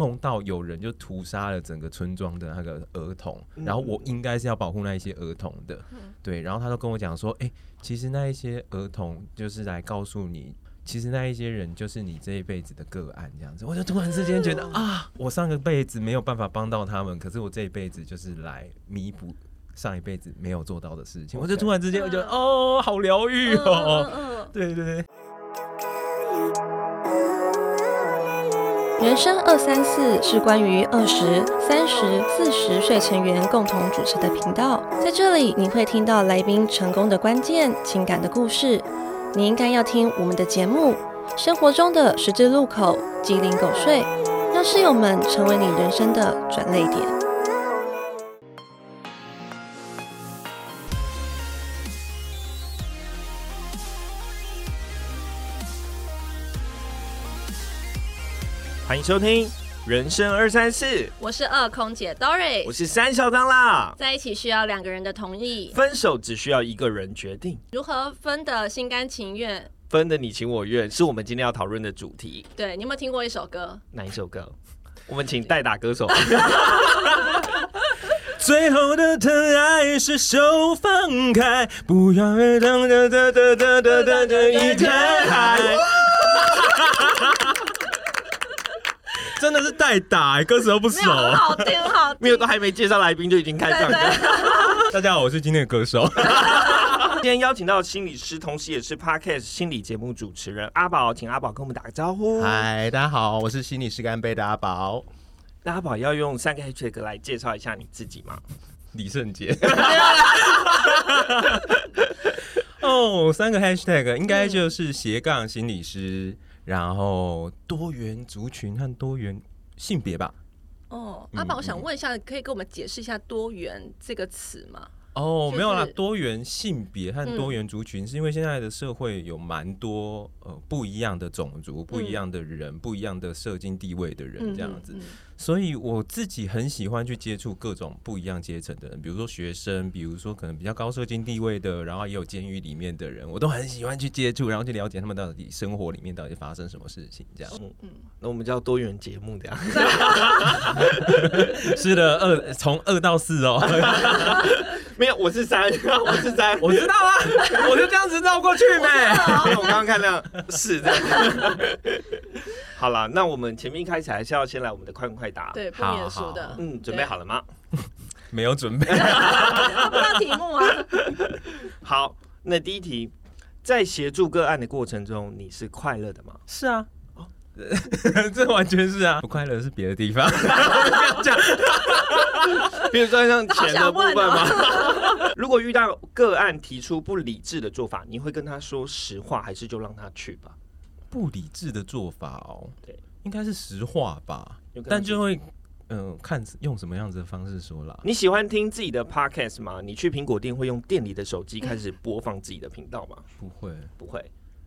梦到有人就屠杀了整个村庄的那个儿童，嗯。然后我应该是要保护那一些儿童的，对，然后他就跟我讲说，哎、其实那一些儿童就是来告诉你。其实那一些人就是你这一辈子的个案，这样子，我就突然之间觉得啊，我上个辈子没有办法帮到他们，可是我这一辈子就是来弥补上一辈子没有做到的事情，我就突然之间我觉得哦，好疗愈哦，对对。人生二三四是关于二十三十四十岁成员共同主持的频道，在这里你会听到来宾成功的关键、情感的故事。你应该要听我们的节目，生活中的十字路口、鸡零狗碎，让室友们成为你人生的转泪点。欢迎收听人生二三四。我是二空姐 dori 我是三小当啦。在一起需要两个人的同意。分手只需要一个人决定。如何分的心甘情愿？分的你情我愿是我们今天要讨论的主题。对你有没有听过一首歌？哪一首歌？我们请代打歌手。最后的疼爱是手放开不要等等等等等等等等一片海真的是代打、欸，歌词都不熟。好听，好听。没有，都还没介绍来宾就已经开唱歌。大家好，我是今天的歌手。今天邀请到心理师，同时也是 Podcast 心理节目主持人阿宝，请阿宝跟我们打个招呼。嗨，大家好，我是心理师干杯的阿宝那阿宝要用三个 hashtag 来介绍一下你自己吗？李圣杰。哦，三个 hashtag 应该就是斜杠心理师，然后多元族群和多元性别吧。哦，嗯阿宝，我想问一下，可以给我们解释一下“多元”这个词吗？哦，就是没有啦，多元性别和嗯多元族群，是因为现在的社会有蛮多呃不一样的种族、不一样的人、不一样的社经地位的人这样子，嗯所以我自己很喜欢去接触各种不一样阶层的人，比如说学生，比如说可能比较高社经地位的，然后也有监狱里面的人，我都很喜欢去接触，然后去了解他们到底生活里面到底发生什么事情，这样。嗯那我们叫多元节目这样。是的，二从二到四哦，没有，我是三，我是三，我知道啊，我就这样子绕过去呗。我刚刚看到 是这样。好了，那我们前面一开始还是要先来我们的快问快答。，对，不好免俗的。嗯，准备好了吗？没有准备。不知道题目啊？好，那第一题，在协助个案的过程中，你是快乐的吗？是啊。这完全是啊，不快乐是别的地方。不要讲，比如说像钱的部分吗？如果遇到个案提出不理智的做法，你会跟他说实话，还是就让他去吧？不理智的做法哦，对，应该是实话吧，但就会嗯、呃看用什么样子的方式说啦。你喜欢听自己的 podcast 吗？你去苹果店会用店里的手机开始播放自己的频道吗？不会不会。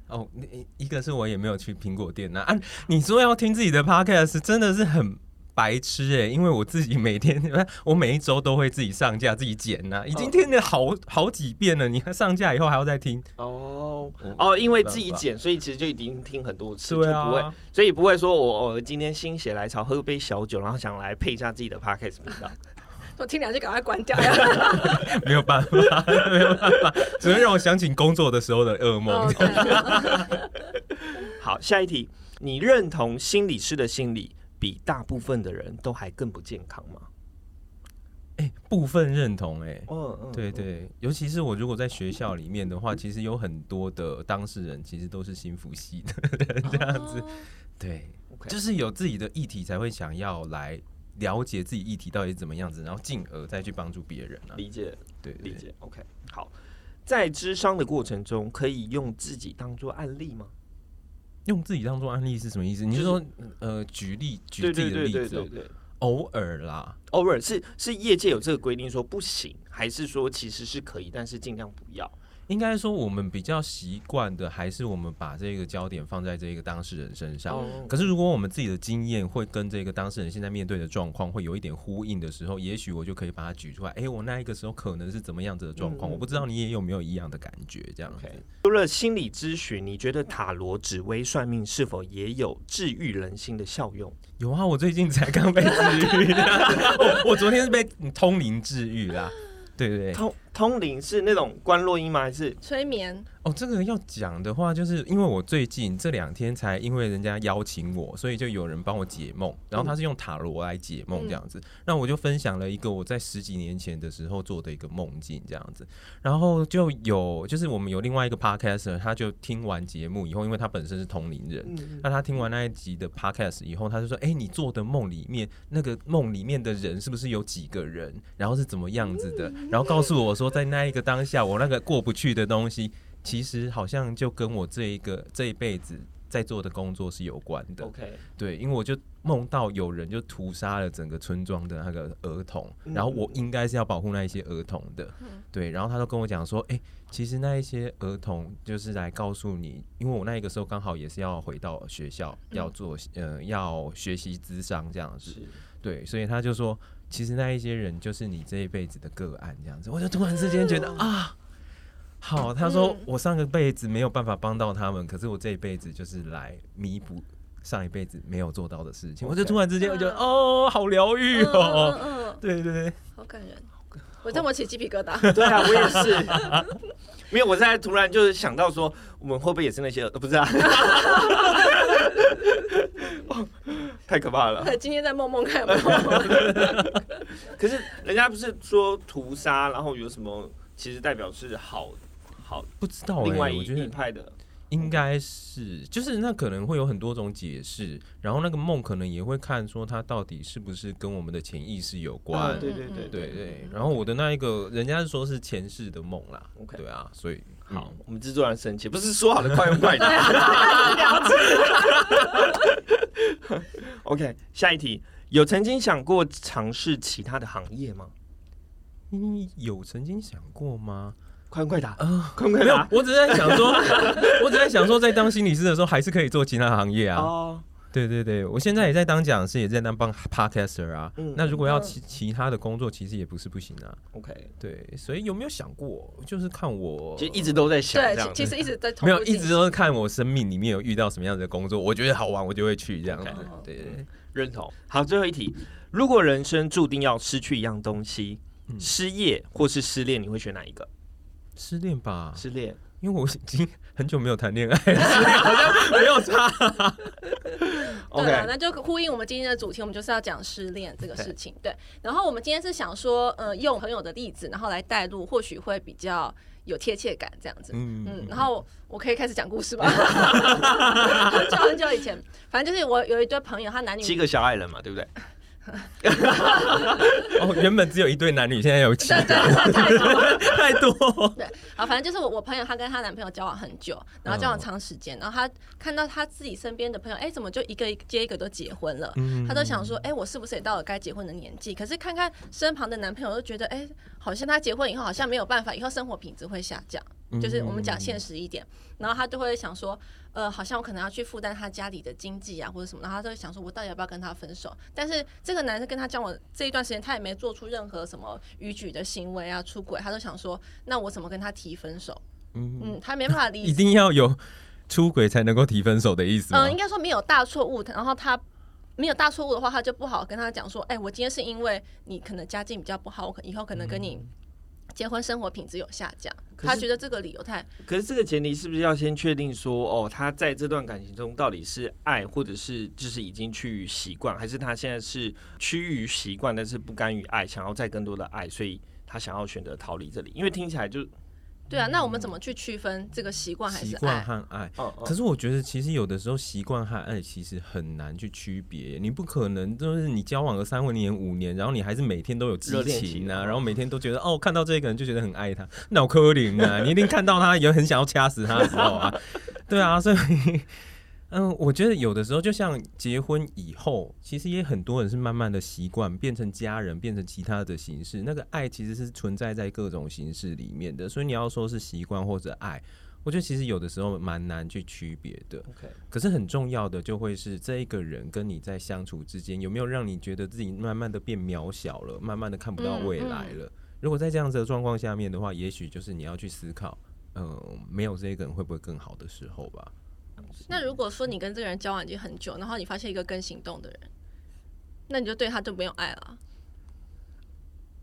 哦，你一个是我也没有去苹果店呐啊你说要听自己的 podcast 真的是很。白痴哎、因为我自己每天，我每一周都会自己上架、自己剪呐、已经听了好好几遍了。你看上架以后还要再听，哦哦，因为自己剪，所以其实就已经听很多次，对就不会，啊，所以不会说我我今天心血来潮喝杯小酒，然后想来配一下自己的 podcast 频道。我听两句，赶快关掉呀！没有办法，没有办法，只能让我想起工作的时候的噩梦。好，下一题，你认同心理师的心理比大部分的人都还更不健康吗？哎、部分认同哎、嗯嗯对，对，尤其是我如果在学校里面的话，其实有很多的当事人其实都是心服系的人，这样子。哦对就是有自己的议题才会想要来了解自己议题到底是怎么样子，然后进而再去帮助别人啊。理解对，对理。解。OK，好，在智商的过程中，可以用自己当做案例吗？用自己当做案例是什么意思？你是就说呃举例举对自己的例子、哦对对对，对。偶尔啦，偶尔是是业界有这个规定说不行，还是说其实是可以，但是尽量不要？应该说我们比较习惯的，还是我们把这个焦点放在这个当事人身上。哦可是如果我们自己的经验会跟这个当事人现在面对的状况会有一点呼应的时候，也许我就可以把它举出来。哎、我那一个时候可能是怎么样子的状况，我不知道你也有没有一样的感觉，这样除了心理咨询，你觉得塔罗、紫薇、算命是否也有治愈人心的效用？有啊，我最近才刚被治愈，我 我昨天是被通灵治愈啦。对对对，通通灵是那种观落音吗？还是？催眠，哦，这个要讲的话，就是因为我最近这两天才因为人家邀请我，所以就有人帮我解梦，然后他是用塔罗来解梦这样子，那我就分享了一个我在十几年前的时候做的一个梦境这样子，然后就有就是我们有另外一个 podcaster，他就听完节目以后，因为他本身是同龄人，嗯那他听完那一集的 podcast 以后，他就说：“哎、你做的梦里面，那个梦里面的人是不是有几个人？然后是怎么样子的？然后告诉我说，在那一个当下，我那个过不去的东西，其实好像就跟我这一个这一辈子在做的工作是有关的。OK，对，因为我就梦到有人就屠杀了整个村庄的那个儿童，嗯然后我应该是要保护那一些儿童的。对，然后他都跟我讲说，哎、其实那一些儿童就是来告诉你，因为我那个时候刚好也是要回到学校，要做呃要学习智商这样子，对，所以他就说，其实那一些人就是你这一辈子的个案这样子，我就突然之间觉得啊。好，他说嗯我上个辈子没有办法帮到他们，可是我这一辈子就是来弥补上一辈子没有做到的事情。我就突然之间我觉得嗯哦，好疗愈嗯哦。嗯嗯，对对对，好感人，我这么起鸡皮疙瘩。对啊，我也是。没有，我现在突然就是想到说，我们会不会也是那些？呃不是啊，哦太可怕了。今天在梦梦看梦，可是人家不是说屠杀，然后有什么，其实代表是好好不知道哎、另外一我觉得一派的。应该是，就是那可能会有很多种解释，然后那个梦可能也会看说它到底是不是跟我们的潜意识有关。啊对对对对对，然后我的那一个，人家是说是前世的梦啦 OK 对啊，所以好，我们制作人生气，不是说好的快问快答。OK，下一题，有曾经想过尝试其他的行业吗？你有曾经想过吗？快问快答，啊、没有快问快答，。我只是在想说，我只是在想说，在当心理师的时候，还是可以做其他行业啊。哦，对对对，我现在也在当讲师，也在当帮 podcaster 啊。嗯那如果要嗯其其他的工作，其实也不是不行啊。OK，对，所以有没有想过，就是看我其实一直都在想这对，样。其其实一直在没有，一直都是看我生命里面有遇到什么样子的工作，我觉得好玩，我就会去这样子。对对对，认同。好，最后一题，如果人生注定要失去一样东西，嗯失业或是失恋，你会选哪一个？失恋吧，失恋。因为我已经 很久没有谈恋爱了，失恋好像没有差。对啊，OK，那就呼应我们今天的主题，我们就是要讲失恋这个事情。对，然后我们今天是想说，呃，用朋友的例子，然后来带入，或许会比较有贴切感这样子。嗯嗯，然后我可以开始讲故事吗？很久很久以前，反正就是我有一对朋友，他男女七个小矮人嘛，对不对？哦，原本只有一对男女，现在有七对个，对太多 太多。对，好，反正就是我我朋友，她跟她男朋友交往很久，然后交往长时间，然后她看到她自己身边的朋友，哎，怎么就一个接一个都结婚了？嗯她都想说，哎，我是不是也到了该结婚的年纪？可是看看身旁的男朋友，都觉得，哎，好像他结婚以后好像没有办法，以后生活品质会下降。就是我们讲现实一点，然后他就会想说，呃，好像我可能要去负担他家里的经济啊，或者什么，然后他就会想说，我到底要不要跟他分手？但是这个男生跟他交往这一段时间，他也没做出任何什么逾矩的行为啊，出轨，他都想说，那我怎么跟他提分手？嗯，嗯，他没办法理 一定要有出轨才能够提分手的意思吗嗯，？应该说没有大错误，然后他没有大错误的话，他就不好跟他讲说，哎、我今天是因为你可能家境比较不好，我可以后可能跟你结婚生活品质有下降，他觉得这个理由太可是这个前提是不是要先确定说，哦，他在这段感情中到底是爱，或者是就是已经趋于习惯，还是他现在是趋于习惯，但是不甘于爱，想要再更多的爱，所以他想要选择逃离这里？因为听起来就，对啊。那我们怎么去区分这个习惯还是习惯？和爱。哦可是我觉得，其实有的时候习惯和爱其实很难去区别。你不可能就是你交往了三年五年，然后你还是每天都有激情啊，哦然后每天都觉得哦，看到这个人就觉得很爱他，脑壳灵啊，你一定看到他也很想要掐死他的时候啊，对啊，所以嗯，我觉得有的时候就像结婚以后，其实也很多人是慢慢的习惯变成家人，变成其他的形式。那个爱其实是存在在各种形式里面的，所以你要说是习惯或者爱，我觉得其实有的时候蛮难去区别的。OK，可是很重要的就会是这一个人跟你在相处之间有没有让你觉得自己慢慢的变渺小了，慢慢的看不到未来了。如果在这样子的状况下面的话，也许就是你要去思考，嗯、没有这一个人会不会更好的时候吧。那如果说你跟这个人交往已经很久，然后你发现一个更行动的人，那你就对他就没有爱了。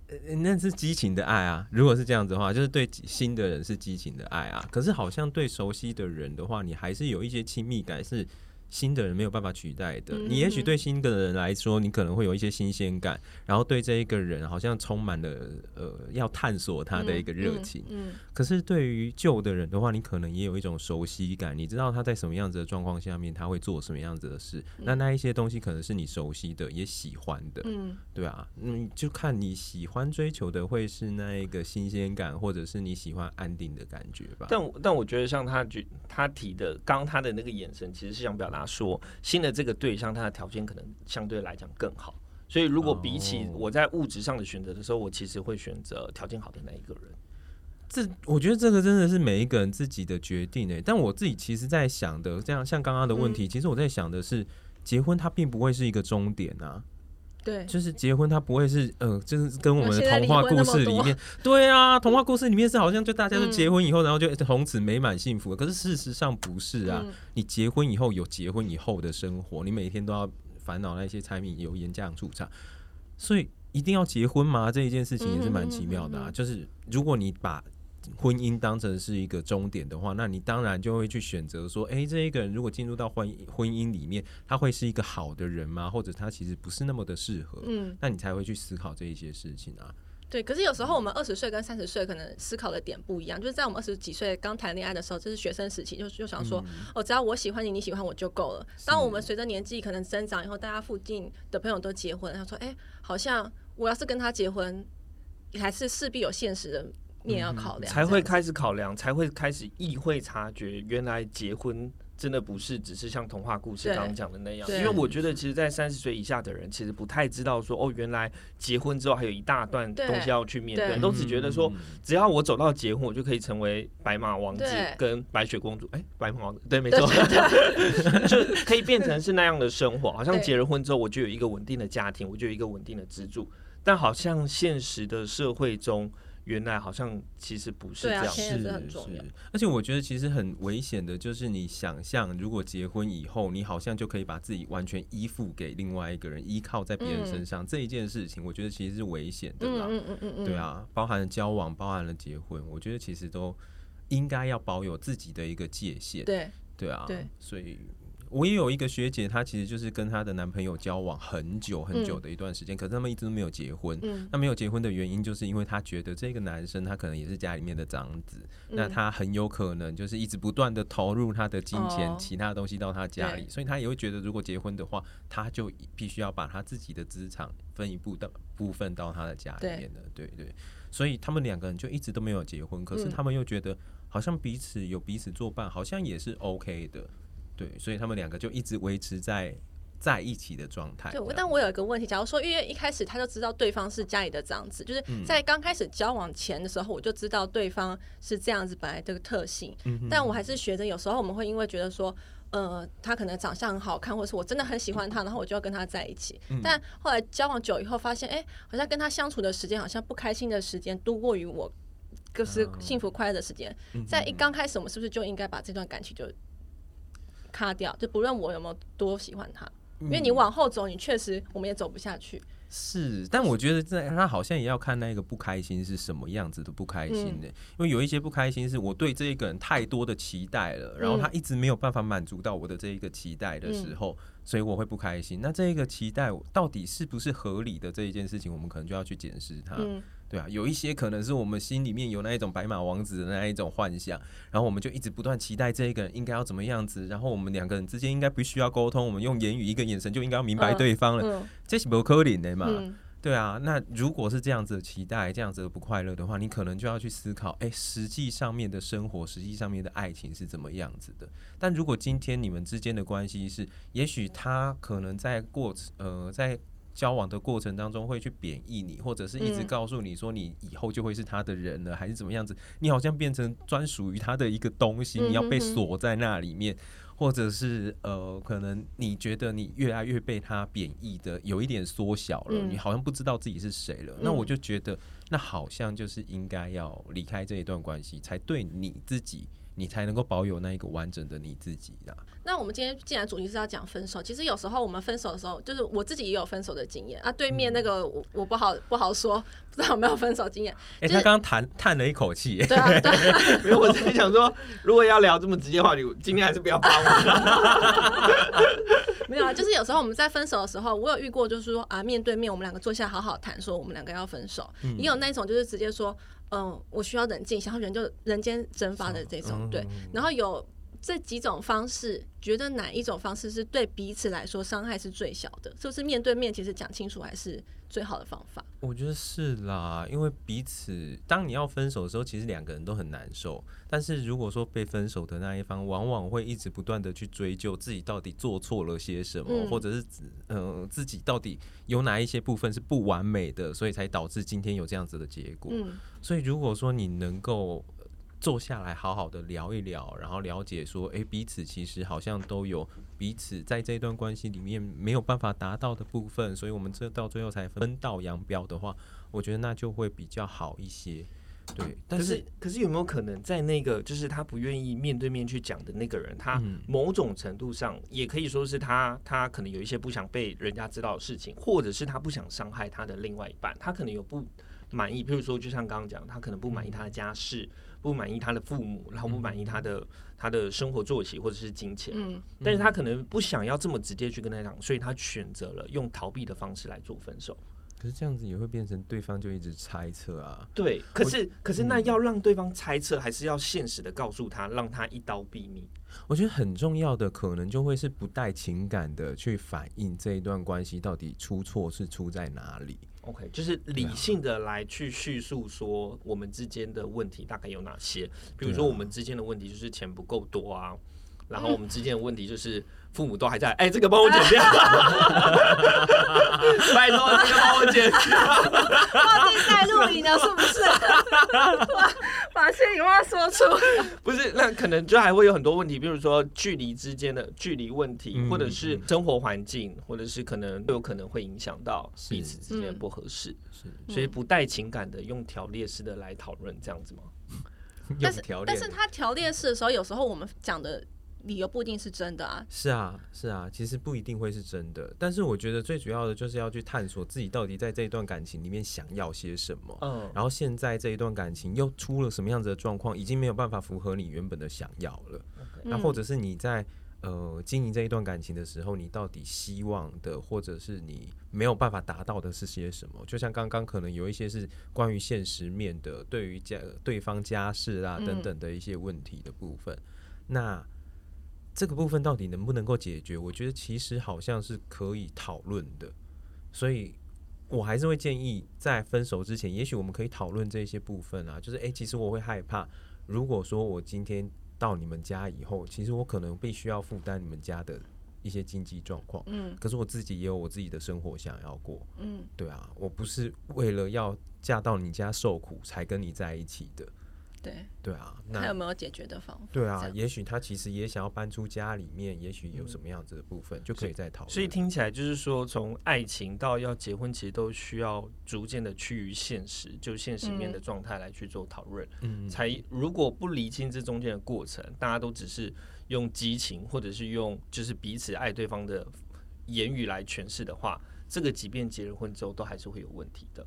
呃那是激情的爱啊！如果是这样子的话，就是对新的人是激情的爱啊。可是好像对熟悉的人的话，你还是有一些亲密感是新的人没有办法取代的。嗯你也许对新的人来说，你可能会有一些新鲜感，然后对这一个人好像充满了呃要探索他的一个热情。嗯，可是对于旧的人的话，你可能也有一种熟悉感，你知道他在什么样子的状况下面他会做什么样子的事。那那一些东西可能是你熟悉的，也喜欢的。嗯对啊，嗯，就看你喜欢追求的会是那一个新鲜感，或者是你喜欢安定的感觉吧。但我但我觉得像他举他提的，刚刚他的那个眼神，其实是想表达说，新的这个对象他的条件可能相对来讲更好。所以如果比起哦我在物质上的选择的时候，我其实会选择条件好的那一个人。这我觉得这个真的是每一个人自己的决定诶。但我自己其实在想的，这样像刚刚的问题，其实我在想的是，结婚它并不会是一个终点啊。对，就是结婚，他不会是呃，就是跟我们的童话故事里面，对啊，童话故事里面是好像就大家都嗯结婚以后，然后就从此美满幸福。可是事实上不是啊，嗯你结婚以后有结婚以后的生活，你每天都要烦恼那些柴米油盐酱醋茶，所以一定要结婚吗？这一件事情也是蛮奇妙的啊。嗯嗯嗯嗯就是如果你把婚姻当成是一个终点的话，那你当然就会去选择说，诶，这一个人如果进入到婚婚姻里面，他会是一个好的人吗？或者他其实不是那么的适合？嗯，那你才会去思考这一些事情啊。对。可是有时候我们二十岁跟三十岁可能思考的点不一样，就是在我们二十几岁刚谈恋爱的时候，这是学生时期，就就想说，哦，只要我喜欢你，你喜欢我就够了。当我们随着年纪可能增长以后，大家附近的朋友都结婚，他说，哎、好像我要是跟他结婚，还是势必有现实的面要考量，才会开始考量，才会开始意会察觉，原来结婚真的不是只是像童话故事对刚刚讲的那样。因为我觉得，其实，在三十岁以下的人，其实不太知道说，哦，原来结婚之后还有一大段东西要去面对，对都只觉得说，嗯只要我走到结婚，我就可以成为白马王子跟白雪公主。哎、白马王子，对，没错，就可以变成是那样的生活。好像结了婚之后，我就有一个稳定的家庭，我就有一个稳定的支柱。但好像现实的社会中，原来好像其实不是这样。是很重要而且我觉得其实很危险的，就是你想象，如果结婚以后，你好像就可以把自己完全依附给另外一个人，依靠在别人身上，这一件事情，我觉得其实是危险的啦。嗯嗯嗯嗯嗯，对啊，包含了交往，包含了结婚，我觉得其实都应该要保有自己的一个界限。对，对啊，对所以我也有一个学姐，她其实就是跟她的男朋友交往很久很久的一段时间，可是他们一直都没有结婚。嗯那没有结婚的原因，就是因为她觉得这个男生他可能也是家里面的长子，那嗯他很有可能就是一直不断的投入他的金钱、哦其他东西到他家里，所以他也会觉得，如果结婚的话，他就必须要把他自己的资产分一部到部分到他的家里对面的，对对。所以他们两个人就一直都没有结婚，可是嗯他们又觉得好像彼此有彼此作伴，好像也是 OK 的，对，所以他们两个就一直维持在在一起的状态。对，但我有一个问题，假如说因为一开始他就知道对方是家里的长子，就是嗯在刚开始交往前的时候，我就知道对方是这样子本来这个特性，嗯但我还是学着有时候我们会因为觉得说。呃，他可能长相很好看，或者是我真的很喜欢他，然后我就要跟他在一起。嗯但后来交往久以后，发现哎、好像跟他相处的时间，好像不开心的时间多过于我就是哦幸福快乐的时间。嗯在一刚开始，我们是不是就应该把这段感情就卡掉？就不论我有没有多喜欢他，因为你往后走，你确实我们也走不下去。是，但我觉得在他好像也要看那个不开心是什么样子的不开心的，因为有一些不开心是我对这一个人太多的期待了，然后他一直没有办法满足到我的这一个期待的时候，所以我会不开心。那这一个期待到底是不是合理的这一件事情，我们可能就要去检视它。嗯，对啊，有一些可能是我们心里面有那一种白马王子的那一种幻想，然后我们就一直不断期待这一个人应该要怎么样子，然后我们两个人之间应该不需要沟通，我们用言语一个眼神就应该要明白嗯对方了，嗯这是不可能的嘛。嗯，对啊，那如果是这样子的期待，这样子的不快乐的话，你可能就要去思考，哎、实际上面的生活，实际上面的爱情是怎么样子的。但如果今天你们之间的关系是，也许他可能在过呃在交往的过程当中会去贬义你，或者是一直嗯告诉你说你以后就会是他的人了，还是怎么样子？你好像变成专属于他的一个东西，你要被锁在那里面。或者是呃，可能你觉得你越来越被他贬义的有一点缩小了，嗯你好像不知道自己是谁了。那我嗯就觉得，那好像就是应该要离开这一段关系，才对你自己，你才能够保有那一个完整的你自己啦。那我们今天既然主题是要讲分手，其实有时候我们分手的时候，就是我自己也有分手的经验啊。对面那个我我不好不好说，不知道有没有分手经验。哎、就是他刚刚叹叹了一口气、对啊，对啊，没有，我在想说，如果要聊这么直接的话，你今天还是不要帮我。没有啊，就是有时候我们在分手的时候，我有遇过，就是说啊，面对面我们两个坐下好好谈，说我们两个要分手。也有那种就是直接说，嗯，我需要冷静，想要人就人间蒸发的这种，对。然后有这几种方式，觉得哪一种方式是对彼此来说伤害是最小的？是不是面对面其实讲清楚还是最好的方法？我觉得是啦，因为彼此当你要分手的时候，其实两个人都很难受。但是如果说被分手的那一方，往往会一直不断的去追究自己到底做错了些什么，嗯或者是嗯、呃、自己到底有哪一些部分是不完美的，所以才导致今天有这样子的结果。嗯所以如果说你能够呃坐下来好好的聊一聊，然后了解说，诶，彼此其实好像都有彼此在这一段关系里面没有办法达到的部分，所以我们这到最后才分道扬镳的话，我觉得那就会比较好一些。对，但是可是，有没有可能在那个就是他不愿意面对面去讲的那个人，他嗯某种程度上也可以说是他他可能有一些不想被人家知道的事情，或者是他不想伤害他的另外一半，他可能有不满意，譬如说就像刚刚讲，他可能不满意他的家世，不满意他的父母，然后不满意他的他的生活作息或者是金钱，嗯但是他可能不想要这么直接去跟他讲，所以他选择了用逃避的方式来做分手。可是这样子也会变成对方就一直猜测啊。对，可是可是那要让对方猜测，还是要现实的告诉他，让他一刀毙命？我觉得很重要的可能就会是不带情感的去反映这一段关系到底出错是出在哪里。OK，就是理性的来去叙述说我们之间的问题大概有哪些，比如说我们之间的问题就是钱不够多啊，然后我们之间的问题就是父母都还在，哎、这个帮我剪掉，拜托这个帮我剪掉。忘记带录影了，是不是？把 把心里话说出。不是，那可能就还会有很多问题，比如说距离之间的距离问题，嗯或者是生活环境，或者是可能都有可能会影响到彼此之间不合适，是所以不带情感的用条列式的来讨论这样子吗？但是但是他条列式的时候，有时候我们讲的理由不一定是真的啊。是啊，是啊，其实不一定会是真的，但是我觉得最主要的就是要去探索自己到底在这一段感情里面想要些什么，嗯，然后现在这一段感情又出了什么样子的状况，已经没有办法符合你原本的想要了。那嗯或者是你在呃经营这一段感情的时候，你到底希望的，或者是你没有办法达到的是些什么？就像刚刚可能有一些是关于现实面的，对于家对方家事啊嗯等等的一些问题的部分，那。这个部分到底能不能够解决？我觉得其实好像是可以讨论的，所以我还是会建议在分手之前，也许我们可以讨论这些部分啊，就是诶，其实我会害怕，如果说我今天到你们家以后，其实我可能必须要负担你们家的一些经济状况，嗯可是我自己也有我自己的生活想要过，嗯对啊，我不是为了要嫁到你家受苦才跟你在一起的，对，对啊，那有没有解决的方法？对啊，也许他其实也想要搬出家里面，也许有什么样子的部分、就可以再讨论。所以听起来就是说，从爱情到要结婚，其实都需要逐渐的趋于现实，就现实面的状态来去做讨论。嗯，才如果不理清这中间的过程，大家都只是用激情或者是用就是彼此爱对方的言语来诠释的话，这个即便结了婚之后，都还是会有问题的。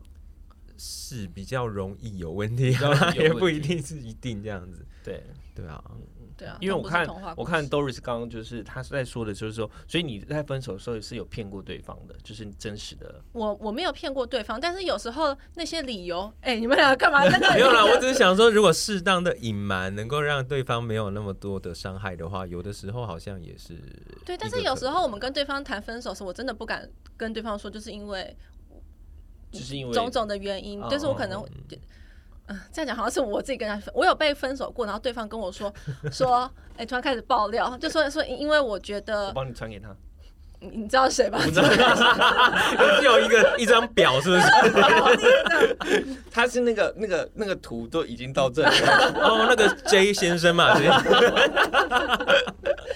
是比较容易有问题 也不一定是一定这样子，对，对啊，对啊，因为我看我看 Doris 刚刚就是他是在说的，就是说，所以你在分手的时候是有骗过对方的，就是你真实的。我我没有骗过对方，但是有时候那些理由，哎、你们俩干嘛 在那里？没有啦，我只是想说，如果适当的隐瞒能够让对方没有那么多的伤害的话，有的时候好像也是对，但是有时候我们跟对方谈分手的时候，我真的不敢跟对方说，就是因为就是因为种种的原因，就是我可能哦，嗯、这样讲好像是我自己跟他分，我有被分手过，然后对方跟我说说，哎、突然开始爆料，就说说因为我觉我得帮你传给他，你你知道谁吧？只有一个一张表，是不是？他是那个那个那个图都已经到这里了，哦，那个 J 先生嘛，对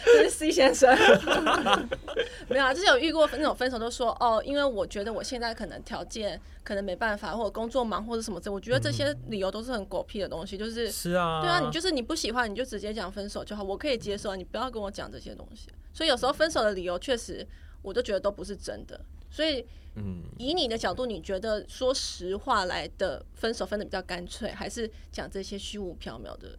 这是 C 先生，没有啊，就是有遇过那种分手，都说哦，因为我觉得我现在可能条件可能没办法，或者工作忙或者什么之类，我觉得这些理由都是很狗屁的东西，就是是啊，对啊，你就是你不喜欢，你就直接讲分手就好，我可以接受啊，你不要跟我讲这些东西。所以有时候分手的理由确实，我都觉得都不是真的。所以嗯，以你的角度，你觉得说实话来的分手分的比较干脆，还是讲这些虚无缥缈的？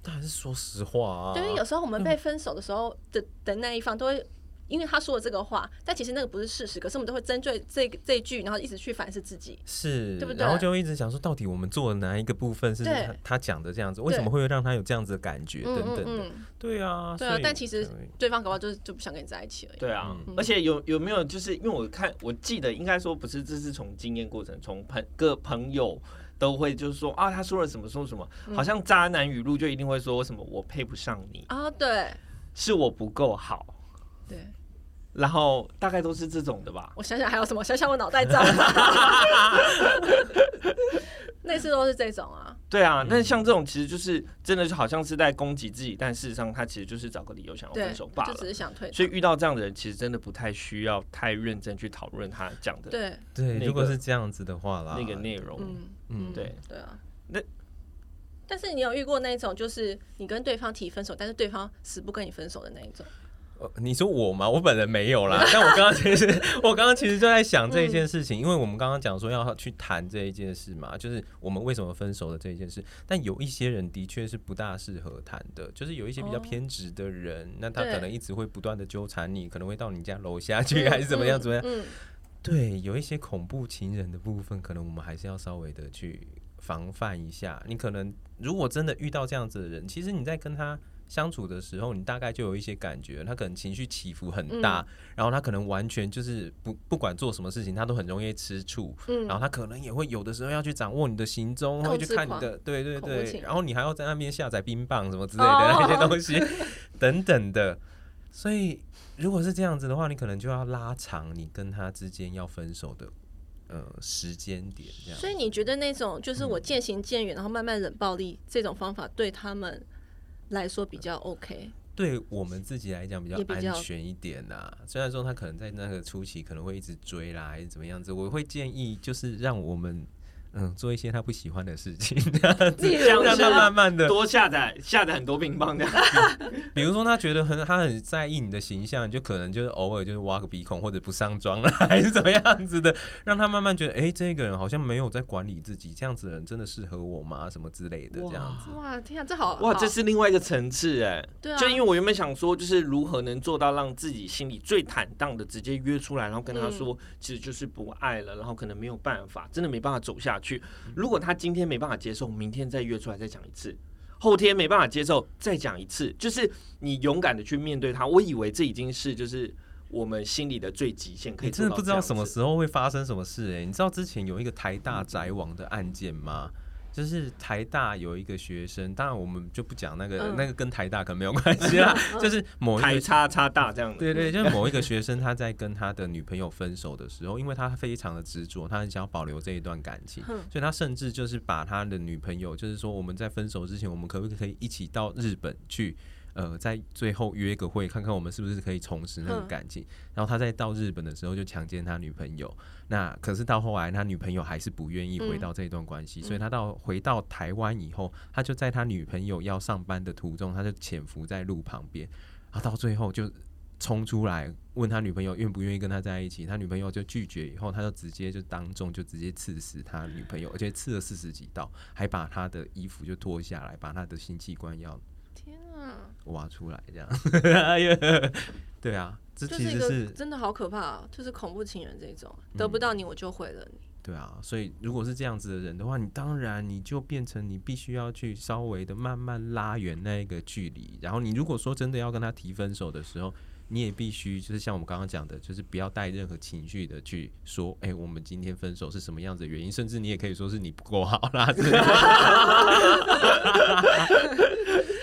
当然是说实话啊。对，因为有时候我们被分手的时候的的那一方都会。因为他说了这个话，但其实那个不是事实，可是我们都会针对这个这一句，然后一直去反思自己。是，对不对？然后就一直想说，到底我们做的哪一个部分是他他讲的这样子，为什么会让他有这样子的感觉？嗯等等的？嗯。嗯，对啊，对啊但其实对方搞不好就是就不想跟你在一起而已。对啊，嗯。而且有有没有就是因为我看我记得应该说不是，这是从经验过程，从朋各朋友都会就是说啊，他说了什么说什么，嗯。好像渣男语录就一定会说什么我配不上你，啊，对。是我不够好，对，然后大概都是这种的吧。我想想还有什么，想想我脑袋脏。类似都是这种啊，对啊，那像这种其实就是真的就好像是在攻击自己，但事实上他其实就是找个理由想要分手，罢就只了。是想退所以遇到这样的人，其实真的不太需要太认真去讨论他讲的对，对，那如果是这样子的话啦，那个内容。嗯嗯对对啊。那但是你有遇过那种，就是你跟对方提分手，但是对方死不跟你分手的那一种？呃你说我吗？我本人没有啦，但我刚刚其实我刚刚其实就在想这一件事情，因为我们刚刚讲说要去谈这一件事嘛，就是我们为什么分手的这一件事。但有一些人的确是不大适合谈的，就是有一些比较哦偏执的人，那他可能一直会不断的纠缠你，可能会到你家楼下去，还是怎么样怎么样。嗯，对，有一些恐怖情人的部分，可能我们还是要稍微的去防范一下。你可能如果真的遇到这样子的人，其实你在跟他相处的时候，你大概就有一些感觉，他可能情绪起伏很大，然后他可能完全就是不不管做什么事情，他都很容易吃醋，嗯。然后他可能也会有的时候要去掌握你的行踪，会去看你的，对对对，然后你还要在那边下载冰棒什么之类的哦。那些东西 等等的，所以如果是这样子的话，你可能就要拉长你跟他之间要分手的呃时间点，这样。所以你觉得那种就是嗯。我渐行渐远，然后慢慢冷暴力这种方法，对他们来说比较 OK？对我们自己来讲比较安全一点啦。虽然说他可能在那个初期可能会一直追啦，还是怎么样子，我会建议就是让我们嗯做一些他不喜欢的事情，让他慢慢的，多下载下载很多冰棒这样。比如说他觉得很他很在意你的形象，就可能就是偶尔就是挖个鼻孔或者不上妆了，还是怎么样子的，让他慢慢觉得哎、诶这个人好像没有在管理自己，这样子的人真的适合我吗？什么之类的这样子。哇，天啊，这好哇，这是另外一个层次哎。对啊，就因为我原本想说，就是如何能做到让自己心里最坦荡的直接约出来，然后跟他说，其实就是不爱了，然后可能没有办法，真的没办法走下去。如果他今天没办法接受，明天再约出来再讲一次。后天没办法接受，再讲一次，就是你勇敢的去面对他。我以为这已经是就是我们心里的最极限，可以真的不知道什么时时候会发生什么事哎、你知道之前有一个台大宅网的案件吗？就是台大有一个学生，当然我们就不讲那个，嗯那个跟台大可能没有关系啦，就是某一个。台叉叉大这样的。对对，就是某一个学生，他在跟他的女朋友分手的时候，因为他非常的执着，他很想要保留这一段感情，哼所以他甚至就是把他的女朋友，就是说我们在分手之前，我们可不可以一起到日本去？呃，在最后约个会，看看我们是不是可以重拾那个嗯。感情。然后他在到日本的时候就强奸他女朋友，那可是到后来他女朋友还是不愿意回到这一段关系，所以他到回到台湾以后，他就在他女朋友要上班的途中，他就潜伏在路旁边，然后到最后就冲出来问他女朋友愿不愿意跟他在一起，他女朋友就拒绝，以后他就直接就当众就直接刺死他女朋友，而且刺了四十几刀，还把他的衣服就脱下来，把他的性器官要天啊，挖出来，这样，哎呀，对啊，这就是一个其实是真的好可怕啊，就是恐怖情人这种，嗯得不到你我就毁了你。对啊，所以如果是这样子的人的话，你当然你就变成你必须要去稍微的慢慢拉远那一个距离。然后你如果说真的要跟他提分手的时候，你也必须就是像我们刚刚讲的，就是不要带任何情绪的去说，哎、我们今天分手是什么样子的原因，甚至你也可以说是你不够好啦。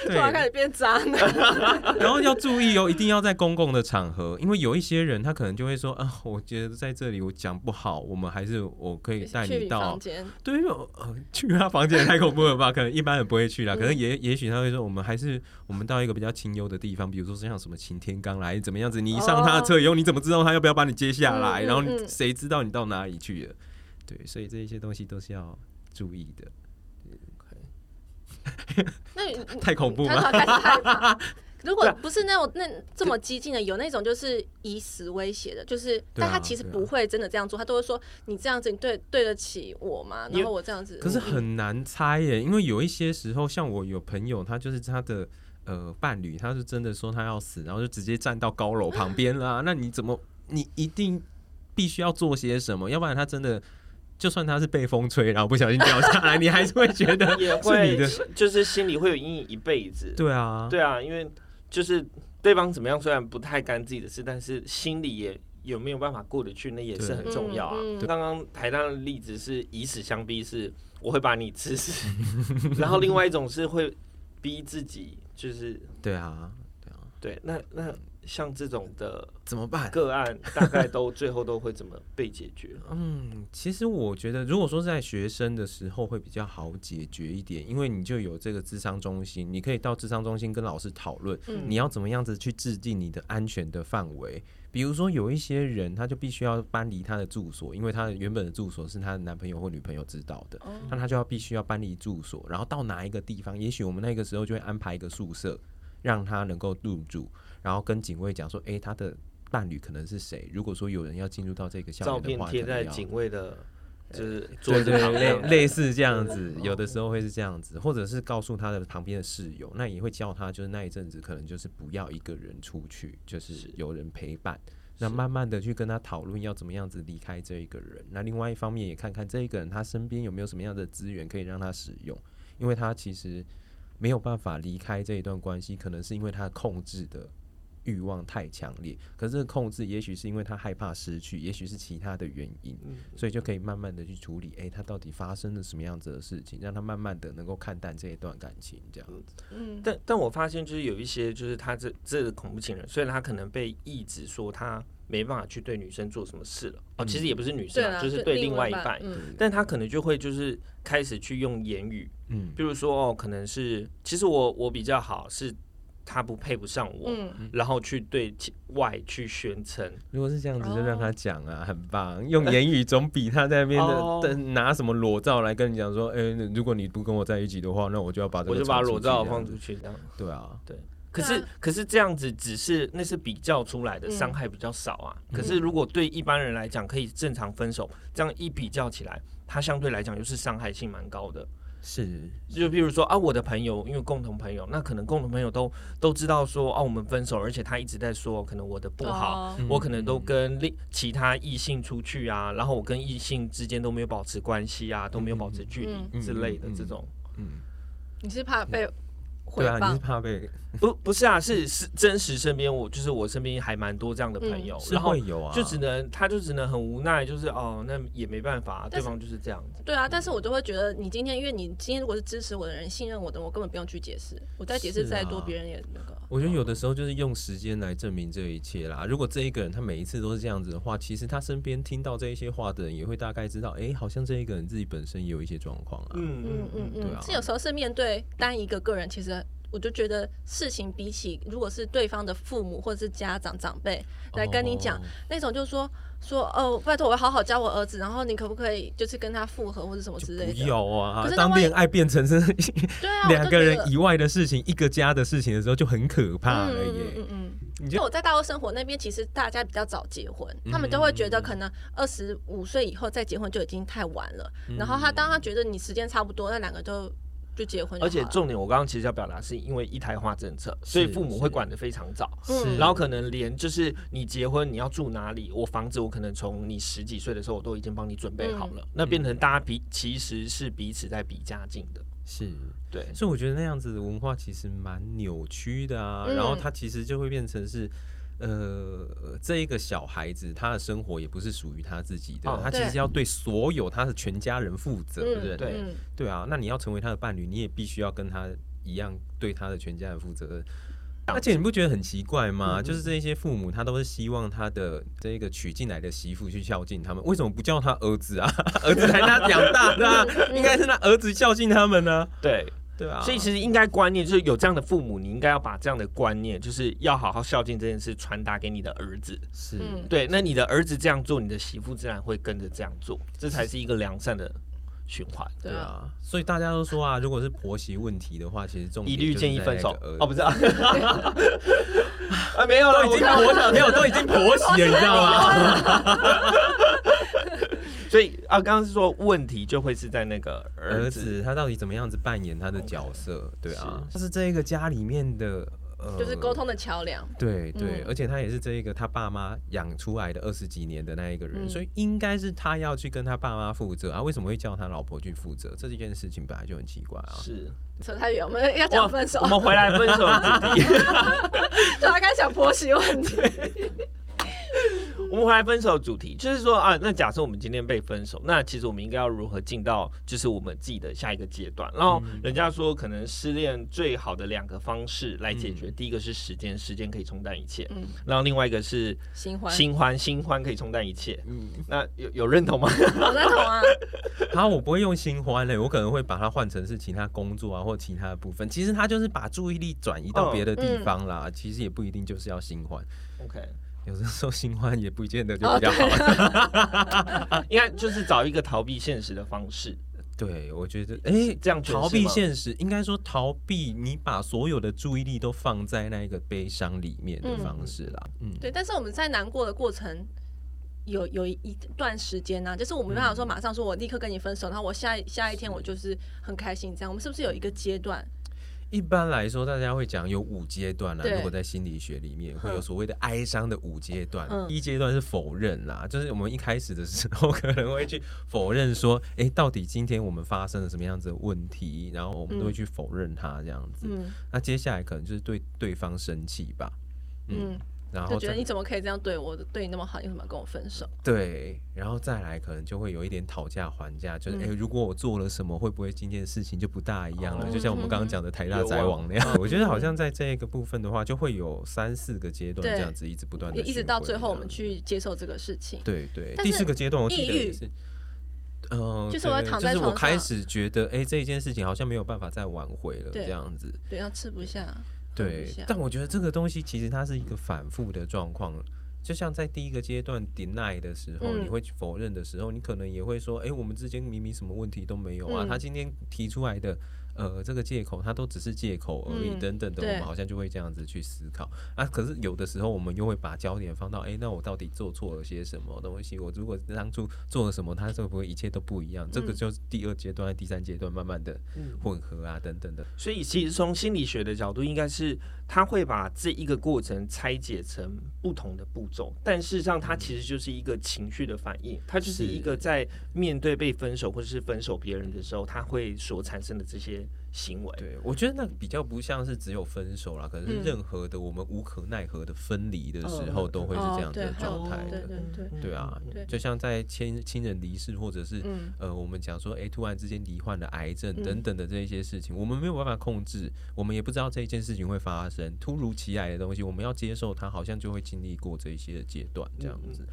突然开，始变渣男。然后要注意哦，一定要在公共的场合，因为有一些人他可能就会说啊，我觉得在这里我讲不好，我们还是我可以带去你到对，呃，去他房间也太恐怖了吧？可能一般人不会去啦，可能也也许他会说，我们还是我们到一个比较清幽的地方，比如说像什么晴天刚来怎么样子，你一上他的车以后，你怎么知道他要不要把你接下来？然后谁知道你到哪里去了？对，所以这一些东西都是要注意的。那你太恐怖他吗开始害怕。如果不是那种那这么激进的，有那种就是以死威胁的，就是，啊但他其实不会真的这样做，他都会说你这样子，你对对得起我吗？然后我这样子，可是嗯很难猜耶，因为有一些时候，像我有朋友，他就是他的呃伴侣，他是真的说他要死，然后就直接站到高楼旁边啦。那你怎么，你一定必须要做些什么，要不然他真的。就算他是被风吹，然后不小心掉下来，你还是会觉得 也是你会的。就是心里会有阴影一辈子。对啊，对啊，因为就是对方怎么样，虽然不太干自己的事，但是心里也有没有办法过得去，那也是很重要啊。刚刚台上的例子是以死相逼，是我会把你吃死，然后另外一种是会逼自己，就是对啊，对啊，对，那那像这种的怎么办？个案，大概都最后都会怎么被解决？嗯，其实我觉得，如果说在学生的时候会比较好解决一点，因为你就有这个智商中心，你可以到智商中心跟老师讨论，嗯你要怎么样子去制定你的安全的范围。比如说，有一些人他就必须要搬离他的住所，因为他的原本的住所是他的男朋友或女朋友知道的，哦那他就要必须要搬离住所，然后到哪一个地方，也许我们那个时候就会安排一个宿舍，让他能够入住，然后跟警卫讲说，诶，他的伴侣可能是谁？如果说有人要进入到这个校照园的话，片贴在警卫的，就是桌对对类子旁边类似这样子，哦有的时候会是这样子，或者是告诉他的旁边的室友，那也会叫他就是那一阵子可能就是不要一个人出去，就是是有人陪伴。那慢慢的去跟他讨论要怎么样子离开这一个人。那另外一方面也看看这一个人他身边有没有什么样的资源可以让他使用，因为他其实没有办法离开这一段关系，可能是因为他控制的欲望太强烈。可是这个控制也许是因为他害怕失去，也许是其他的原因。嗯所以就可以慢慢的去处理，诶，他到底发生了什么样子的事情，让他慢慢的能够看淡这一段感情，这样子。嗯，但但我发现，就是有一些，就是他这这个恐怖情人，虽然他可能被抑制说他没办法去对女生做什么事了，哦，其实也不是女生就是对另外一半半，，嗯但他可能就会就是开始去用言语，嗯比如说哦，可能是其实我我比较好，是他不配不上我，嗯，然后去对其外去宣称，如果是这样子，就让哦他讲啊，很棒。用言语总比他在那边哦的的拿什么裸照来跟你讲说，诶，如果你不跟我在一起的话，那我就要把这个我就把裸照放出去这样。对啊。对啊，可是、可是这样子只是那是比较出来的，嗯伤害比较少啊。嗯可是如果对一般人来讲可以正常分手，这样一比较起来，他相对来讲又是伤害性蛮高的。是，就比如说啊，我的朋友因为共同朋友，那可能共同朋友都都知道说哦、我们分手，而且他一直在说可能我的不好。我可能都跟另其他异性出去啊，然后我跟异性之间都没有保持关系啊，都没有保持距嗯离之类的嗯嗯这种。嗯，你是怕被毁对啊，你是？怕被不不是啊，是是真实身边我就是我身边还蛮多这样的朋友，是然后会有啊，就只能他就只能很无奈，就是哦，那也没办法，对方就是这样子。对啊，但是我就会觉得你今天，因为你今天如果是支持我的人、信任我的，我根本不用去解释，我再解释再多，啊别人也那个。我觉得有的时候就是用时间来证明这一切啦。如果这一个人他每一次都是这样子的话，其实他身边听到这一些话的人也会大概知道，哎、好像这一个人自己本身也有一些状况啊。嗯嗯嗯对啊，嗯是有时候是面对单一个个人，其实我就觉得事情比起如果是对方的父母或者是家长长辈来跟你讲、哦那种，就是说说哦，拜托我要好好教我儿子，然后你可不可以就是跟他复合或者什么之类不的？有啊当恋爱变成是 两个人以外的事情，一个家的事情的时候，就很可怕了嗯嗯。嗯嗯。你就就我在大陆生活那边，其实大家比较早结婚，他们都会觉得可能二十五岁以后再结婚就已经太晚了。然后他当他觉得你时间差不多，那两个就就结婚就。而且重点，我刚刚其实要表达是因为一胎化政策，所以父母会管得非常早。嗯然后可能连就是你结婚你要住哪里，我房子我可能从你十几岁的时候我都已经帮你准备好了，那变成大家彼其实是彼此在比家境的，是，对，所以我觉得那样子的文化其实蛮扭曲的啊。嗯然后它其实就会变成是。呃，这一个小孩子他的生活也不是属于他自己的，哦他其实要对所有他的全家人负责任。对嗯对啊，那你要成为他的伴侣，你也必须要跟他一样对他的全家人负责任。而且你不觉得很奇怪吗？嗯就是这一些父母，他都是希望他的这个娶进来的媳妇去孝敬他们，为什么不叫他儿子啊？儿子才他养大的、啊，应该是他儿子孝敬他们呢、对，对啊，所以其实应该观念就是有这样的父母，你应该要把这样的观念，就是要好好孝敬这件事传达给你的儿子。是、嗯。对，那你的儿子这样做，你的媳妇自然会跟着这样做，这才是一个良善的循环。对啊，所以大家都说啊，如果是婆媳问题的话，其实重点一律建议分手哦，不是啊，啊没有了，已经婆媳，没有 都已经婆媳了，你知道吗？所以啊，刚刚是说问题就会是在那个儿儿子，子他到底怎么样子扮演他的角色？对啊，他是这一个家里面的，呃，就是沟。通的桥梁。对对，嗯而且他也是这一个他爸妈养出来的二十几年的那一个人，嗯所以应该是他要去跟他爸妈负责啊。为什么会叫他老婆去负责？这件事情本来就很奇怪啊。是扯太远，我们要讲分手我，们回来分手的主题。突然开始讲婆媳问题。我们回来分手的主题，就是说啊，那假设我们今天被分手，那其实我们应该要如何进到就是我们自己的下一个阶段？然后嗯人家说，可能失恋最好的两个方式来解决，嗯第一个是时间，时间可以冲淡一切；嗯，然后另外一个是新欢，新欢，新欢可以冲淡一切。嗯，那有有认同吗？我认同啊。好，我不会用新欢嘞，我可能会把它换成是其他工作啊，或其他的部分。其实他就是把注意力转移到别的地方啦。其实也不一定就是要新欢，OK，有的时候新欢也不见得就哦比较好。应该就是找一个逃避现实的方式。对，我觉得，哎、这样逃避现实，应该说逃避你把所有的注意力都放在那个悲伤里面的嗯方式啦。嗯，对，但是我们在难过的过程。有有一段时间呢、啊就是我没办法说马上说，我立刻跟你分手，然后我下一下一天我就是很开心这样。我们是不是有一个阶段？一般来说，大家会讲有五阶段啦。对如果在心理学里面，会有嗯所谓的哀伤的五阶段。嗯一阶段是否认啦，就是我们一开始的时候可能会去否认说，哎、到底今天我们发生了什么样子的问题，然后我们都会去否认它这样子。嗯那接下来可能就是对对方生气吧。嗯，嗯，然后就觉得你怎么可以这样对我？对你那么好，你为什么要跟我分手？对，然后再来可能就会有一点讨价还价，就是哎、如果我做了什么，会不会今天的事情就不大一样了？哦就像我们刚刚讲的台大宅啊网那样，我觉得好像在这个部分的话，就会有三四个阶段这样子一直不断的，一直到最后我们。去接受这个事情。对对，第四个阶段我记得抑郁也是。嗯，就是我对躺在就是我开始觉得，哎、这一件事情好像没有办法再挽回了，这样子。对，要吃不下。喝对，但我觉得这个东西其实它是一个反复的状况。就像在第一个阶段 deny 的时候，嗯你会否认的时候，你可能也会说，哎、我们之间明明什么问题都没有啊，嗯他今天提出来的。呃，这个借口它都只是借口而已，嗯等等的，我们好像就会这样子去思考啊。可是有的时候，我们又会把焦点放到，哎、那我到底做错了些什么东西？我如果当初做了什么，它会不会一切都不一样？这个嗯就是第二阶段、第三阶段慢慢的嗯混合啊，等等的。所以其实从心理学的角度，应该是他会把这一个过程拆解成不同的步骤，但事实上它其实就是一个情绪的反应，它就是一个在面对被分手或者是分手别人的时候，他会所产生的这些行为。对，我觉得那比较不像是只有分手啦，可能是嗯任何的我们无可奈何的分离的时候，嗯都会是这样子的状态的。对对对对啊对，就像在亲亲人离世，或者是嗯呃，我们讲说，哎，突然之间罹患了癌症嗯等等的这一些事情，我们没有办法控制，我们也不知道这一件事情会发生，突如其来的东西，我们要接受它，好像就会经历过这一些阶段这样子。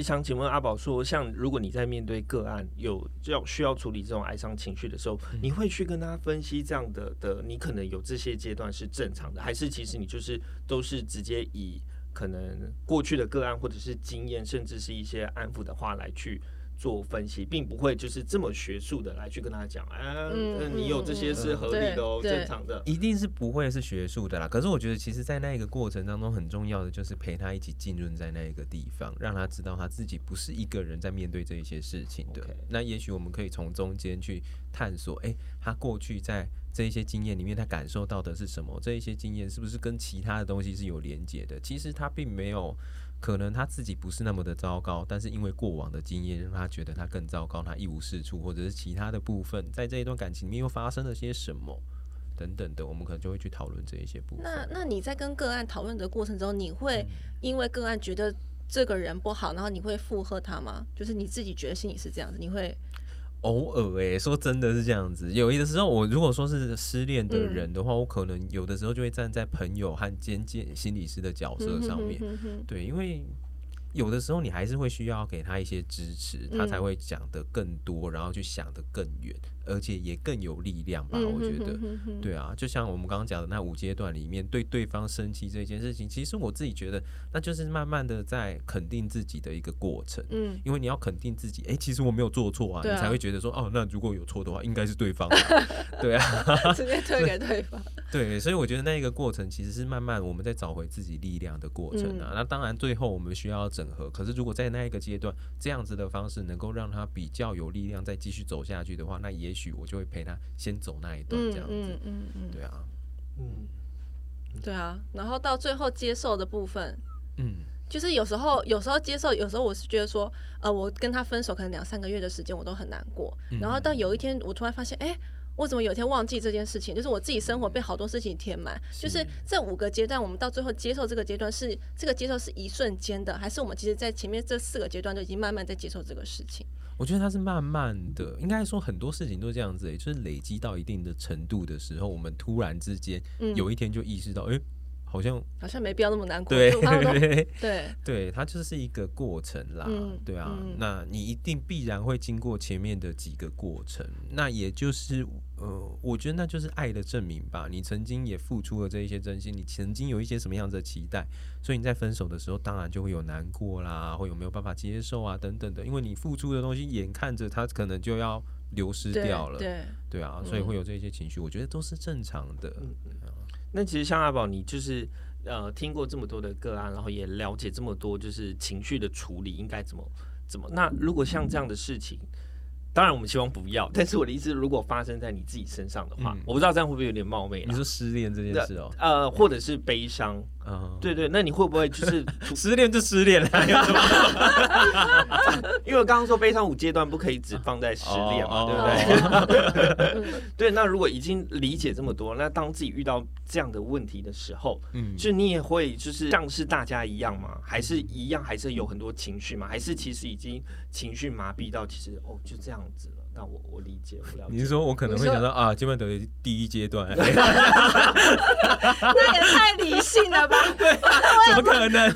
想请问阿宝说，像如果你在面对个案有要需要处理这种哀伤情绪的时候，嗯你会去跟他分析这样的的，你可能有这些阶段是正常的，还是其实你就是都是直接以可能过去的个案或者是经验，甚至是一些安抚的话来去做分析，并不会就是这么学术的来去跟他讲，啊，嗯呃你有这些是合理的哦，正常的。一定是不会是学术的啦。可是我觉得，其实，在那个过程当中，很重要的就是陪他一起浸润在那一个地方，让他知道他自己不是一个人在面对这一些事情的。那也许我们可以从中间去探索，诶，他过去在这一些经验里面，他感受到的是什么？这一些经验是不是跟其他的东西是有连接的？其实他并没有。可能他自己不是那么的糟糕，但是因为过往的经验让他觉得他更糟糕，他一无是处，或者是其他的部分，在这一段感情里面又发生了些什么？等等的，我们可能就会去讨论这一些部分。那那你在跟个案讨论的过程中，你会因为个案觉得这个人不好，然后你会附和他吗？就是你自己觉得心里是这样子，你会偶尔哎、说真的是这样子。有的时候，我如果说是失恋的嗯人的话，我可能有的时候就会站在朋友和兼兼心理师的角色上面。嗯哼哼哼哼对，因为有的时候你还是会需要给他一些支持，他才嗯会讲得更多，然后去想得更远，而且也更有力量吧。嗯我觉得对啊，就像我们刚刚讲的那五阶段里面，对对方生气这件事情，其实我自己觉得，那就是慢慢的在肯定自己的一个过程。嗯，因为你要肯定自己，哎、其实我没有做错啊，啊你才会觉得说，哦，那如果有错的话，应该是对方啊。对啊，直接推给对方。对，所以我觉得那一个过程其实是慢慢我们在找回自己力量的过程啊。嗯那当然最后我们需要整合，可是如果在那一个阶段这样子的方式能够让他比较有力量再继续走下去的话，那也许我就会陪他先走那一段嗯这样子。嗯嗯嗯，对啊，嗯，对啊。然后到最后接受的部分，嗯，就是有时候有时候接受，有时候我是觉得说，呃，我跟他分手可能两三个月的时间我都很难过，嗯。然后到有一天我突然发现，哎、我怎么有一天忘记这件事情？就是我自己生活被好多事情填满。就是这五个阶段，我们到最后接受这个阶段是这个接受是一瞬间的，还是我们其实在前面这四个阶段就已经慢慢在接受这个事情？我觉得它是慢慢的，应该说很多事情都这样子、欸，就是累积到一定的程度的时候，我们突然之间嗯，有一天就意识到，哎、好像好像没必要那么难过。对对对，对，它就是一个过程啦，嗯对啊，嗯那你一定必然会经过前面的几个过程，那也就是呃，我觉得那就是爱的证明吧。你曾经也付出了这一些真心，你曾经有一些什么样子的期待，所以你在分手的时候，当然就会有难过啦，会有没有办法接受啊，等等的，因为你付出的东西，眼看着它可能就要流失掉了，对，对啊，所以嗯会有这些情绪，我觉得都是正常的。那其实像阿宝，你就是呃听过这么多的个案，然后也了解这么多，就是情绪的处理应该怎么怎么。那如果像这样的事情，当然我们希望不要，但是我的意思，如果发生在你自己身上的话，嗯我不知道这样会不会有点冒昧啦你说失恋这件事哦、呃，或者是悲伤，嗯，对对，那你会不会就是 失恋就失恋了，因为我刚刚说悲伤五阶段不可以只放在失恋嘛，哦对不对？对，那如果已经理解这么多，那当自己遇到这样的问题的时候，嗯，就你也会就是像是大家一样吗？还是一样？还是有很多情绪吗？还是其实已经情绪麻痹到其实哦就这样子了？那我我理解，我了解。你是说我可能会想到啊，基本等于第一阶段，那也太理性了吧？怎么可能？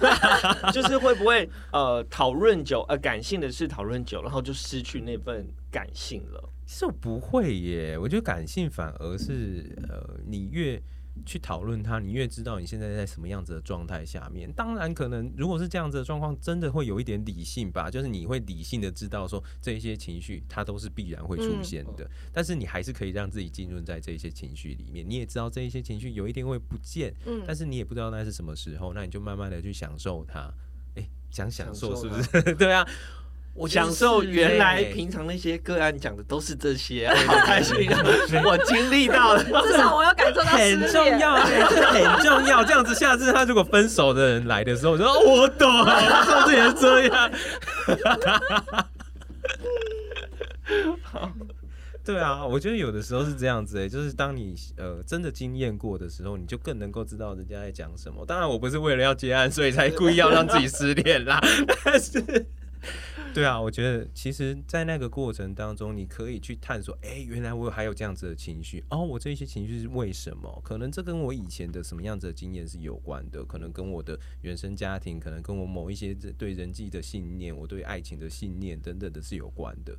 就是会不会呃讨论久呃感性的事讨论久，然后就失去那份感性了？其实我不会耶，我觉得感性反而是呃，你越去讨论它，你越知道你现在在什么样子的状态下面。当然，可能如果是这样子的状况，真的会有一点理性吧，就是你会理性的知道说这一些情绪它都是必然会出现的，但是你还是可以让自己浸润在这些情绪里面。你也知道这一些情绪有一天会不见，嗯，但是你也不知道那是什么时候，那你就慢慢的去享受它。哎，讲享受享受是不是？对啊。我享受原来平常那些个案讲的都是这些、啊，好开心啊！我经历到了，至少我有感很重要、很重要。这样子，下次他如果分手的人来的时候，我说哦我懂，我上次也是这样。对啊，我觉得有的时候是这样子诶、就是当你呃真的经验过的时候，你就更能够知道人家在讲什么。当然，我不是为了要结案，所以才故意要让自己失恋啦。但是，对啊，我觉得其实，在那个过程当中，你可以去探索，哎、原来我还有这样子的情绪，哦，我这些情绪是为什么？可能这跟我以前的什么样子的经验是有关的，可能跟我的原生家庭，可能跟我某一些对人际的信念，我对爱情的信念等等的是有关的。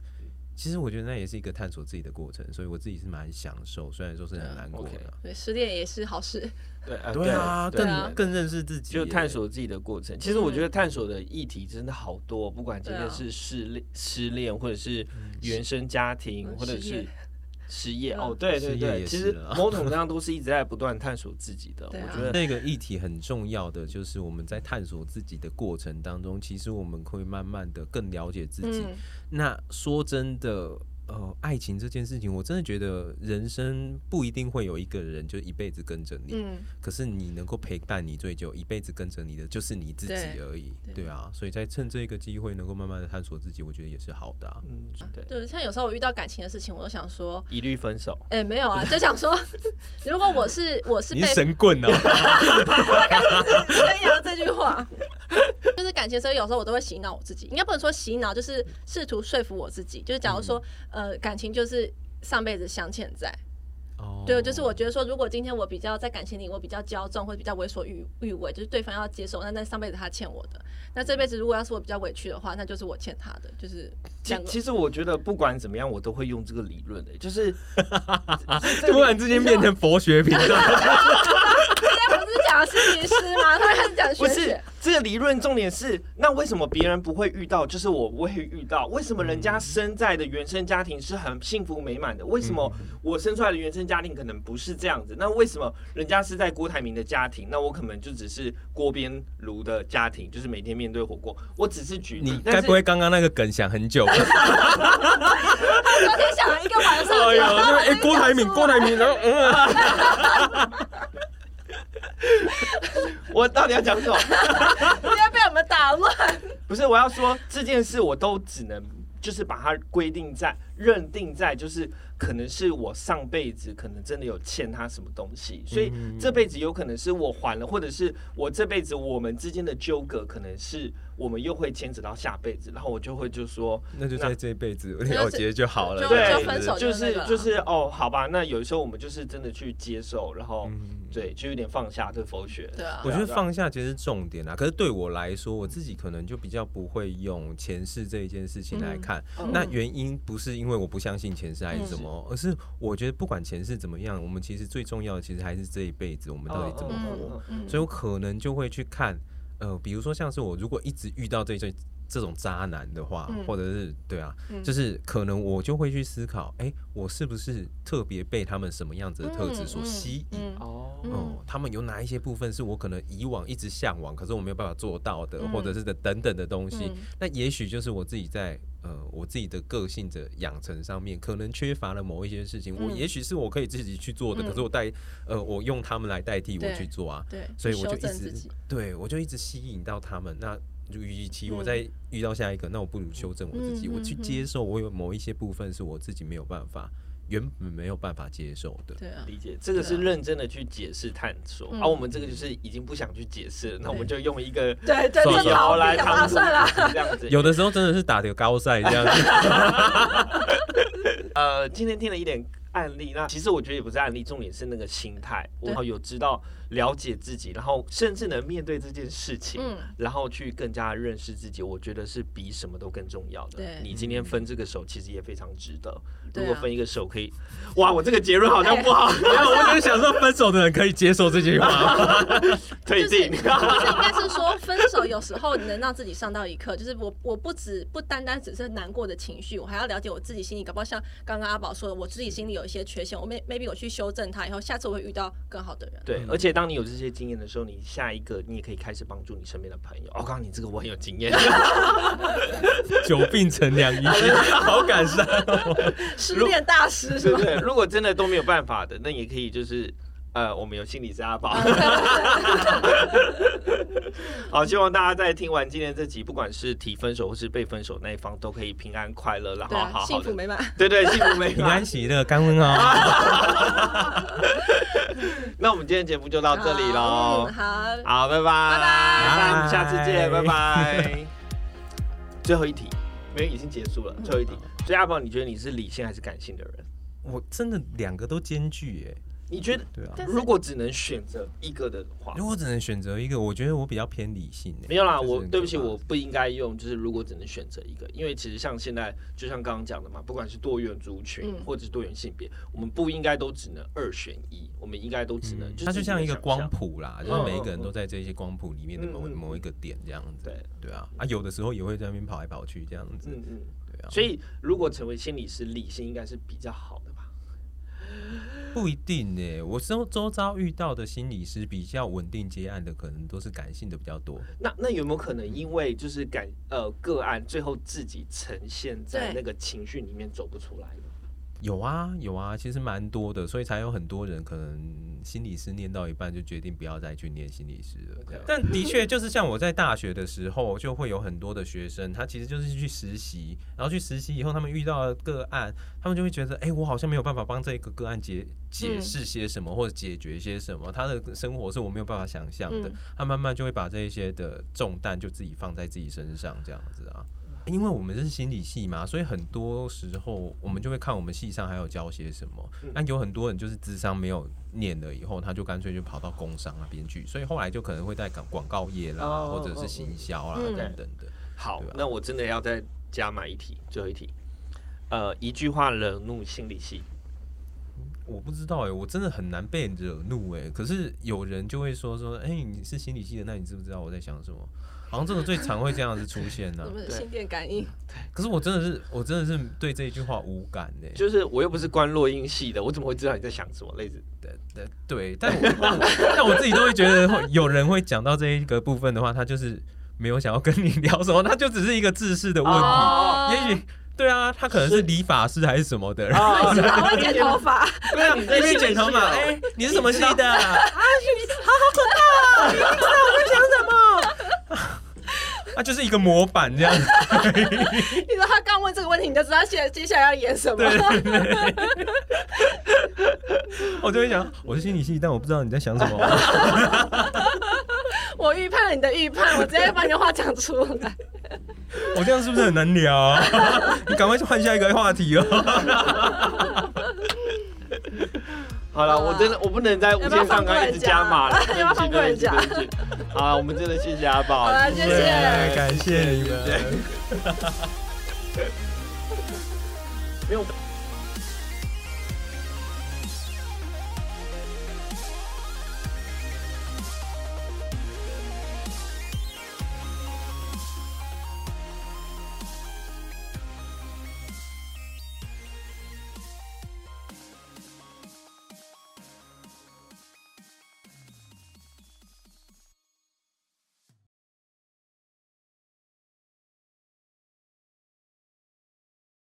其实我觉得那也是一个探索自己的过程，所以我自己是蛮享受，虽然说是很难过的。对，失恋也是好事。对呃对啊，对对啊更更认识自己，就探索自己的过程。其实我觉得探索的议题真的好多，不管今天是失恋、失恋，或者是原生家庭，嗯或者是失业哦，对对对，也其实是某种程度上都是一直在不断探索自己的。啊我觉得那个议题很重要的就是我们在探索自己的过程当中，其实我们会慢慢的更了解自己。嗯，那说真的，呃，爱情这件事情，我真的觉得人生不一定会有一个人就一辈子跟着你，嗯，可是你能够陪伴你最久，一辈子跟着你的就是你自己而已，对对啊，所以在趁这个机会能够慢慢的探索自己，我觉得也是好的、啊。嗯，对，对，像有时候我遇到感情的事情，我都想说，一律分手。哎、没有啊，就想说，如果我是我是被神棍哦、宣扬 这句话，就是感情的时候，有时候我都会洗脑我自己，应该不能说洗脑，就是试图说服我自己。就是假如说，呃，感情就是上辈子相欠债，哦对，就是我觉得说，如果今天我比较在感情里我比较骄纵或者比较为所欲欲为，就是对方要接受，那那上辈子他欠我的，那这辈子如果要是我比较委屈的话，那就是我欠他的，就是。其其实我觉得不管怎么样，我都会用这个理论的、就是 突然之间变成佛学频道，讲心理师吗？他开始讲不是这个理论重点是，那为什么别人不会遇到，就是我不会遇到？为什么人家生在的原生家庭是很幸福美满的？为什么我生出来的原生家庭可能不是这样子？那为什么人家是在郭台铭的家庭，那我可能就只是锅边炉的家庭，就是每天面对火锅？我只是举例，你该不会刚刚那个梗想很久？昨天想了一个晚上，哎呀，那个哎，郭台铭，郭台铭，然后嗯，我到底要讲什么？直接被我们打乱。不是，我要说这件事，我都只能就是把它规定在认定在，就是可能是我上辈子可能真的有欠他什么东西，所以这辈子有可能是我还了，或者是我这辈子我们之间的纠葛，可能是我们又会牵扯到下辈子，然后我就会就说，那就在这一辈子了结就好了。对就分手就是就是哦，好吧，那有时候我们就是真的去接受，然后嗯。对，就有点放下，这佛学，对啊。我觉得放下其实是重点啊，可是对我来说，我自己可能就比较不会用前世这一件事情来看。嗯。那原因不是因为我不相信前世还是什么，而是我觉得不管前世怎么样，我们其实最重要的其实还是这一辈子我们到底怎么嗯活。嗯所以我可能就会去看，呃，比如说像是我如果一直遇到这这这种渣男的话，嗯或者是对啊，嗯就是可能我就会去思考，哎、我是不是特别被他们什么样子的特质所吸引？嗯哦嗯哦，他们有哪一些部分是我可能以往一直向往，可是我没有办法做到的，嗯或者是的等等的东西。嗯那也许就是我自己在呃我自己的个性的养成上面，可能缺乏了某一些事情。我嗯也许是我可以自己去做的，嗯可是我代呃我用他们来代替我去做啊。对，所以我就一直。对我就一直吸引到他们。那就与其我嗯再遇到下一个，那我不如修正我自己，嗯我去嗯接受我有某一些部分是我自己没有办法原本没有办法接受的。对啊，理解，这个是认真的去解释探索，嗯。而、我们这个就是已经不想去解释了，那我们就用一个对对，算了这逃避的来他们算了。这样子。有的时候真的是打的高赛这样。子。呃，今天听了一点案例，那其实我觉得也不是案例，重点是那个心态，对。然后有知道了解自己，然后甚至能面对这件事情，嗯然后去更加认识自己，我觉得是比什么都更重要的对。你今天分这个手，其实也非常值得。如果分一个手可以，哇，我这个结论好像不好，我只是想说，分手的人可以接受这句话吗。推进。就是 应该是说，分手有时候能让自己上到一课，就是我我不只不单单只是难过的情绪，我还要了解我自己心里，搞不好像刚刚阿宝说的，我自己心里有一些缺陷，我 may maybe 我去修正它，以后下次我会遇到更好的人。对，而且当你有这些经验的时候，你下一个你也可以开始帮助你身边的朋友。哦，我告诉你，这个我很有经验。久病成良医，好感伤哦。失恋大师是不对？如果真的都没有办法的，那也可以就是。呃，我们有心理师阿宝，好，希望大家在听完今天这集，不管是提分手或是被分手那一方，都可以平安快乐，然后幸福美满。对对，幸福美满平安满。喜乐，感恩哦。那我们今天节目就到这里喽好，嗯，好，拜拜，拜拜我们下次见，拜拜。最后一题，因为已经结束了，最后一题。所以阿宝，你觉得你是理性还是感性的人？我真的两个都兼具耶。你觉得对啊，但如果只能选择一个的话，如果只能选择一个，我觉得我比较偏理性耶。没有啦，我对不起，我不应该用，就是如果只能选择一个，因为其实像现在，就像刚刚讲的嘛，不管是多元族群嗯或者是多元性别，我们不应该都只能二选一，我们应该都只能，它就像一个光谱，啦，嗯就是每一个人都在这些光谱里面的某某一个点这样子。对，对啊，啊，有的时候也会在那边跑来跑去这样子。嗯嗯。对啊，所以如果成为心理师，理性应该是比较好的吧？不一定呢。我周周遭遇到的心理师比较稳定接案的，可能都是感性的比较多。那那有没有可能因为就是感呃个案最后自己呈现在那个情绪里面走不出来呢？有啊有啊，其实蛮多的，所以才有很多人可能心理师念到一半就决定不要再去念心理师了。这样但的确就是像我在大学的时候，就会有很多的学生，他其实就是去实习，然后去实习以后，他们遇到了个案，他们就会觉得，哎、我好像没有办法帮这个个案解解释些什么，或者解决些什么，他的生活是我没有办法想象的嗯，他慢慢就会把这一些的重担就自己放在自己身上，这样子啊。因为我们是心理系嘛，所以很多时候我们就会看我们系上还有教些什么。那、有很多人就是智商没有念了以后，他就干脆就跑到工商那边去，所以后来就可能会在广广告业啦，哦或者是行销啦、嗯等等的。好那我真的要再加码一题，最后一题。呃，一句话惹怒心理系，我不知道哎、我真的很难被惹怒哎、可是有人就会说说，哎、你是心理系的，那你知不知道我在想什么？好像这个最常会这样子出现 呢、什么心电感应？可是我真的是，我真的是对这一句话无感哎、就是我又不是关落音系的，我怎么会知道你在想什么？类似对对对，但我 但我自己都会觉得会有人会讲到这一个部分的话，他就是没有想要跟你聊什么，他就只是一个自视的问题。哦也许对啊，他可能是理发师还是什么的，啊是吧？会剪头发，对啊，你在那边剪头发，哎、你是什么系的？啊，好好可怕、啊！你不知道我在想什么？啊，就是一个模板这样子。你说他刚问这个问题，你就知道接接下来要演什么。我就会想，我是心理系，但我不知道你在想什么。我预判了你的预判，我直接把你的话讲出来。我这样是不是很难聊、啊？你赶快去换下一个话题哦。好了，我真的我不能在无限上纲一直加码了，要不要放过人家对不起对不起对不起好了，我们真的谢谢阿宝好，了，谢谢。感谢你们。没有。